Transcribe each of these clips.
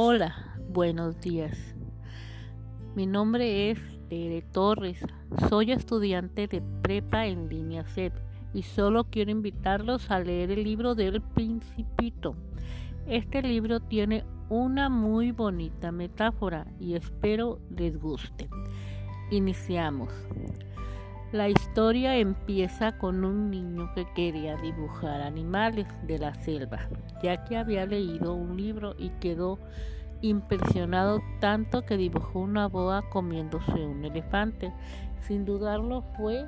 Hola, buenos días. Mi nombre es Tere Torres. Soy estudiante de prepa en línea CEP y solo quiero invitarlos a leer el libro del Principito. Este libro tiene una muy bonita metáfora y espero les guste. Iniciamos. La historia empieza con un niño que quería dibujar animales de la selva, ya que había leído un libro y quedó impresionado tanto que dibujó una boa comiéndose un elefante. Sin dudarlo fue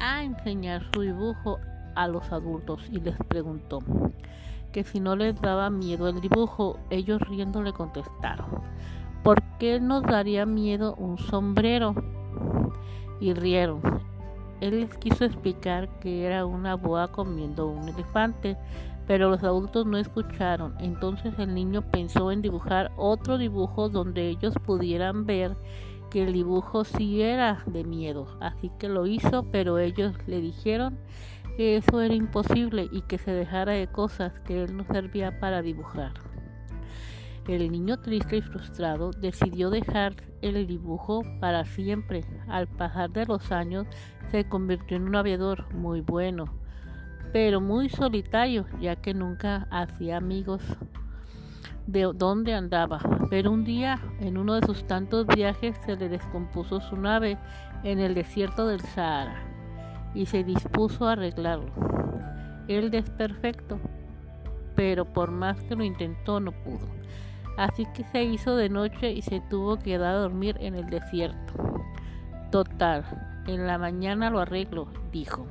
a enseñar su dibujo a los adultos y les preguntó que si no les daba miedo el dibujo, ellos riendo le contestaron, ¿por qué nos daría miedo un sombrero? Y rieron. Él les quiso explicar que era una boa comiendo un elefante, pero los adultos no escucharon. Entonces el niño pensó en dibujar otro dibujo donde ellos pudieran ver que el dibujo sí era de miedo. Así que lo hizo, pero ellos le dijeron que eso era imposible y que se dejara de cosas que él no servía para dibujar. El niño triste y frustrado decidió dejar el dibujo para siempre. Al pasar de los años se convirtió en un aviador muy bueno, pero muy solitario, ya que nunca hacía amigos de dónde andaba. Pero un día, en uno de sus tantos viajes, se le descompuso su nave en el desierto del Sahara y se dispuso a arreglarlo. Él desperfecto, pero por más que lo intentó no pudo. Así que se hizo de noche y se tuvo que quedar a dormir en el desierto. Total, en la mañana lo arreglo, dijo.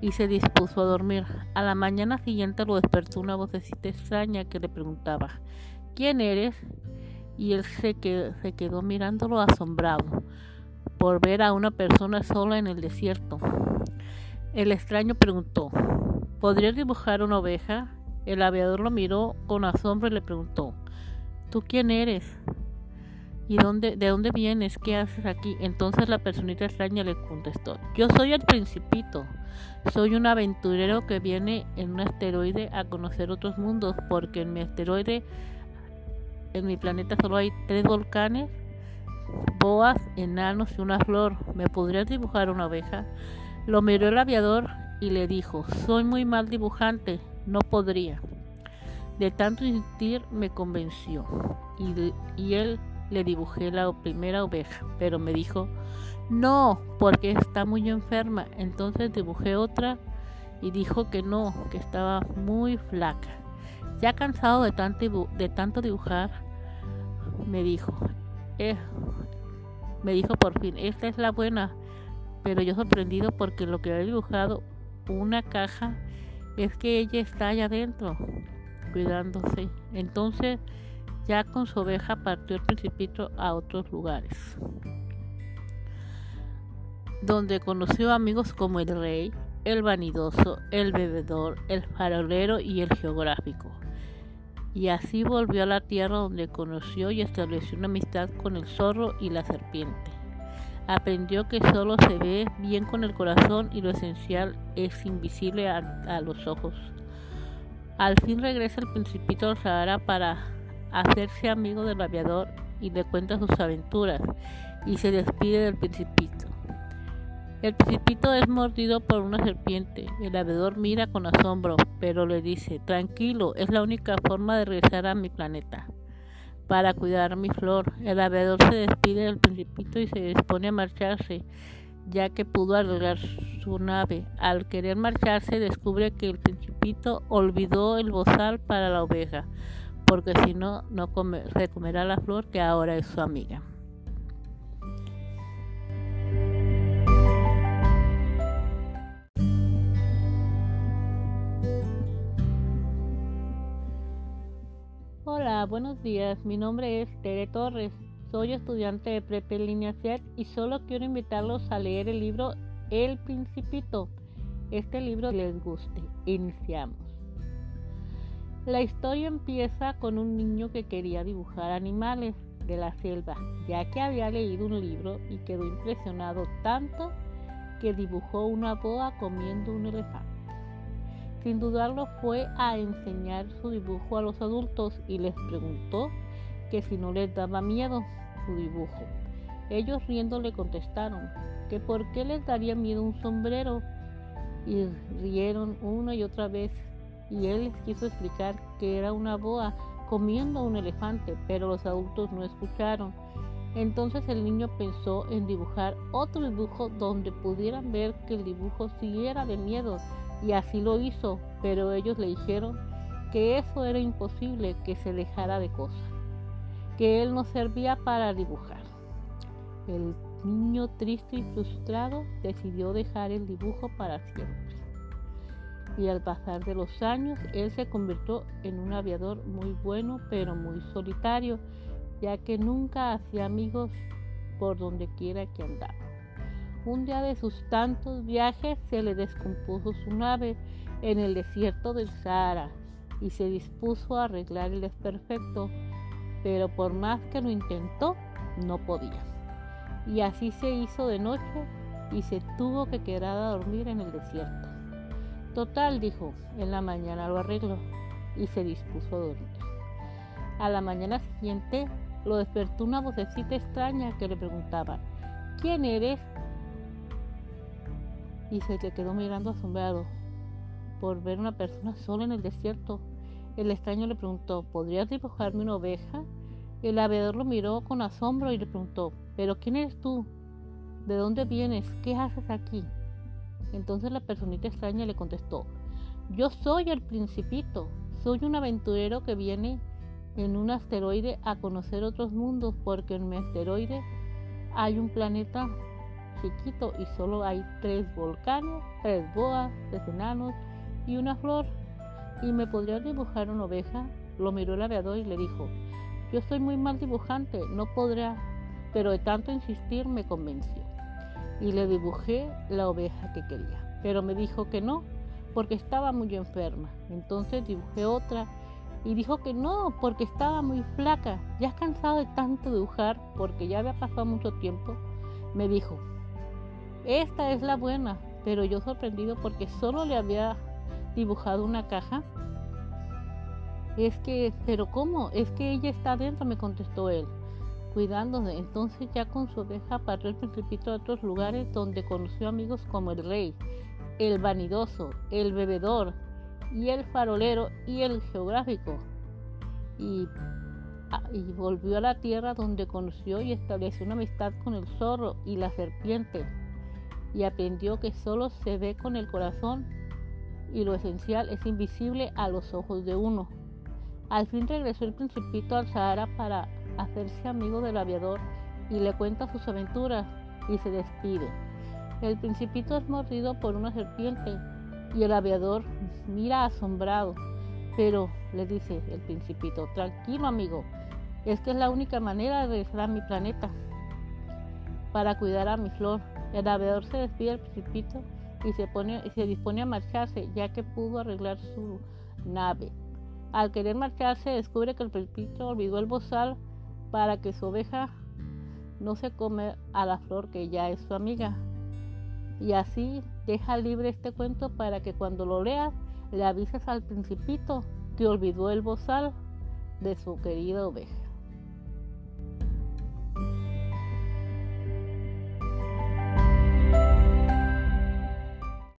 Y se dispuso a dormir. A la mañana siguiente lo despertó una vocecita extraña que le preguntaba, ¿quién eres? Y él se quedó, se quedó mirándolo asombrado por ver a una persona sola en el desierto. El extraño preguntó, ¿podrías dibujar una oveja? El aviador lo miró con asombro y le preguntó, ¿Tú quién eres? ¿Y dónde, de dónde vienes? ¿Qué haces aquí? Entonces la personita extraña le contestó, yo soy el principito, soy un aventurero que viene en un asteroide a conocer otros mundos, porque en mi asteroide, en mi planeta solo hay tres volcanes, boas, enanos y una flor. ¿Me podrías dibujar una oveja? Lo miró el aviador y le dijo, soy muy mal dibujante, no podría. De tanto insistir me convenció y, él le dibujé la primera oveja, pero me dijo, no, porque está muy enferma. Entonces dibujé otra y dijo que no, que estaba muy flaca. Ya cansado de tanto, dibujar, me dijo, eh, me dijo por fin, esta es la buena, pero yo sorprendido porque lo que había dibujado, una caja, es que ella está allá adentro cuidándose. Entonces, ya con su oveja partió el principito a otros lugares, donde conoció amigos como el rey, el vanidoso, el bebedor, el farolero y el geográfico. Y así volvió a la tierra donde conoció y estableció una amistad con el zorro y la serpiente. Aprendió que solo se ve bien con el corazón y lo esencial es invisible a, a los ojos. Al fin regresa el principito al Sahara para hacerse amigo del aviador y le cuenta sus aventuras y se despide del principito. El principito es mordido por una serpiente. El aviador mira con asombro, pero le dice, tranquilo, es la única forma de regresar a mi planeta para cuidar mi flor. El aviador se despide del principito y se dispone a marcharse ya que pudo arreglar Al querer marcharse descubre que el principito olvidó el bozal para la oveja, porque si no, no se comerá la flor que ahora es su amiga. Hola, buenos días. Mi nombre es Tere Torres. Soy estudiante de Prepe Línea CET y solo quiero invitarlos a leer el libro El Principito. Este libro les guste. Iniciamos. La historia empieza con un niño que quería dibujar animales de la selva, ya que había leído un libro y quedó impresionado tanto que dibujó una boa comiendo un elefante. Sin dudarlo fue a enseñar su dibujo a los adultos y les preguntó que si no les daba miedo su dibujo. Ellos riendo le contestaron que por qué les daría miedo un sombrero y rieron una y otra vez y él les quiso explicar que era una boa comiendo un elefante, pero los adultos no escucharon. Entonces el niño pensó en dibujar otro dibujo donde pudieran ver que el dibujo siguiera de miedo y así lo hizo, pero ellos le dijeron que eso era imposible, que se dejara de cosas, que él no servía para dibujar. El niño triste y frustrado decidió dejar el dibujo para siempre. Y al pasar de los años, él se convirtió en un aviador muy bueno, pero muy solitario, ya que nunca hacía amigos por donde quiera que andaba. Un día de sus tantos viajes se le descompuso su nave en el desierto del Sahara y se dispuso a arreglar el desperfecto, pero por más que lo intentó, no podía. Y así se hizo de noche y se tuvo que quedar a dormir en el desierto. Total, dijo, en la mañana lo arregló y se dispuso a dormir. A la mañana siguiente lo despertó una vocecita extraña que le preguntaba, ¿quién eres? Y se le quedó mirando asombrado por ver una persona sola en el desierto. El extraño le preguntó, ¿podrías dibujarme una oveja? El aviador lo miró con asombro y le preguntó, ¿pero quién eres tú? ¿De dónde vienes? ¿Qué haces aquí? Entonces la personita extraña le contestó, yo soy el principito, soy un aventurero que viene en un asteroide a conocer otros mundos porque en mi asteroide hay un planeta chiquito y solo hay tres volcanes, tres boas, tres enanos y una flor. ¿Y me podría dibujar una oveja? Lo miró el aviador y le dijo, yo soy muy mal dibujante, no podrá, pero de tanto insistir me convenció. Y le dibujé la oveja que quería, pero me dijo que no, porque estaba muy enferma. Entonces dibujé otra y dijo que no, porque estaba muy flaca. Ya cansado de tanto dibujar, porque ya había pasado mucho tiempo, me dijo, esta es la buena, pero yo sorprendido porque solo le había dibujado una caja. Es que, pero ¿cómo? Es que ella está adentro, me contestó él, cuidándose. Entonces ya con su oveja partió el principito a otros lugares donde conoció amigos como el rey, el vanidoso, el bebedor, y el farolero y el geográfico. Y, ah, y, volvió a la tierra donde conoció y estableció una amistad con el zorro y la serpiente. Y aprendió que solo se ve con el corazón y lo esencial es invisible a los ojos de uno. Al fin regresó el principito al Sahara para hacerse amigo del aviador y le cuenta sus aventuras y se despide. El principito es mordido por una serpiente y el aviador mira asombrado, pero le dice el principito, tranquilo amigo, es que es la única manera de regresar a mi planeta para cuidar a mi flor. El aviador se despide del principito y se, pone, se dispone a marcharse, ya que pudo arreglar su nave. Al querer marcharse, descubre que el principito olvidó el bozal para que su oveja no se come a la flor que ya es su amiga. Y así deja libre este cuento para que cuando lo leas le avises al principito que olvidó el bozal de su querida oveja.